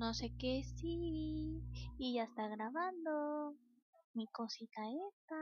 no sé qué sí y ya está grabando. Mi cosita esta.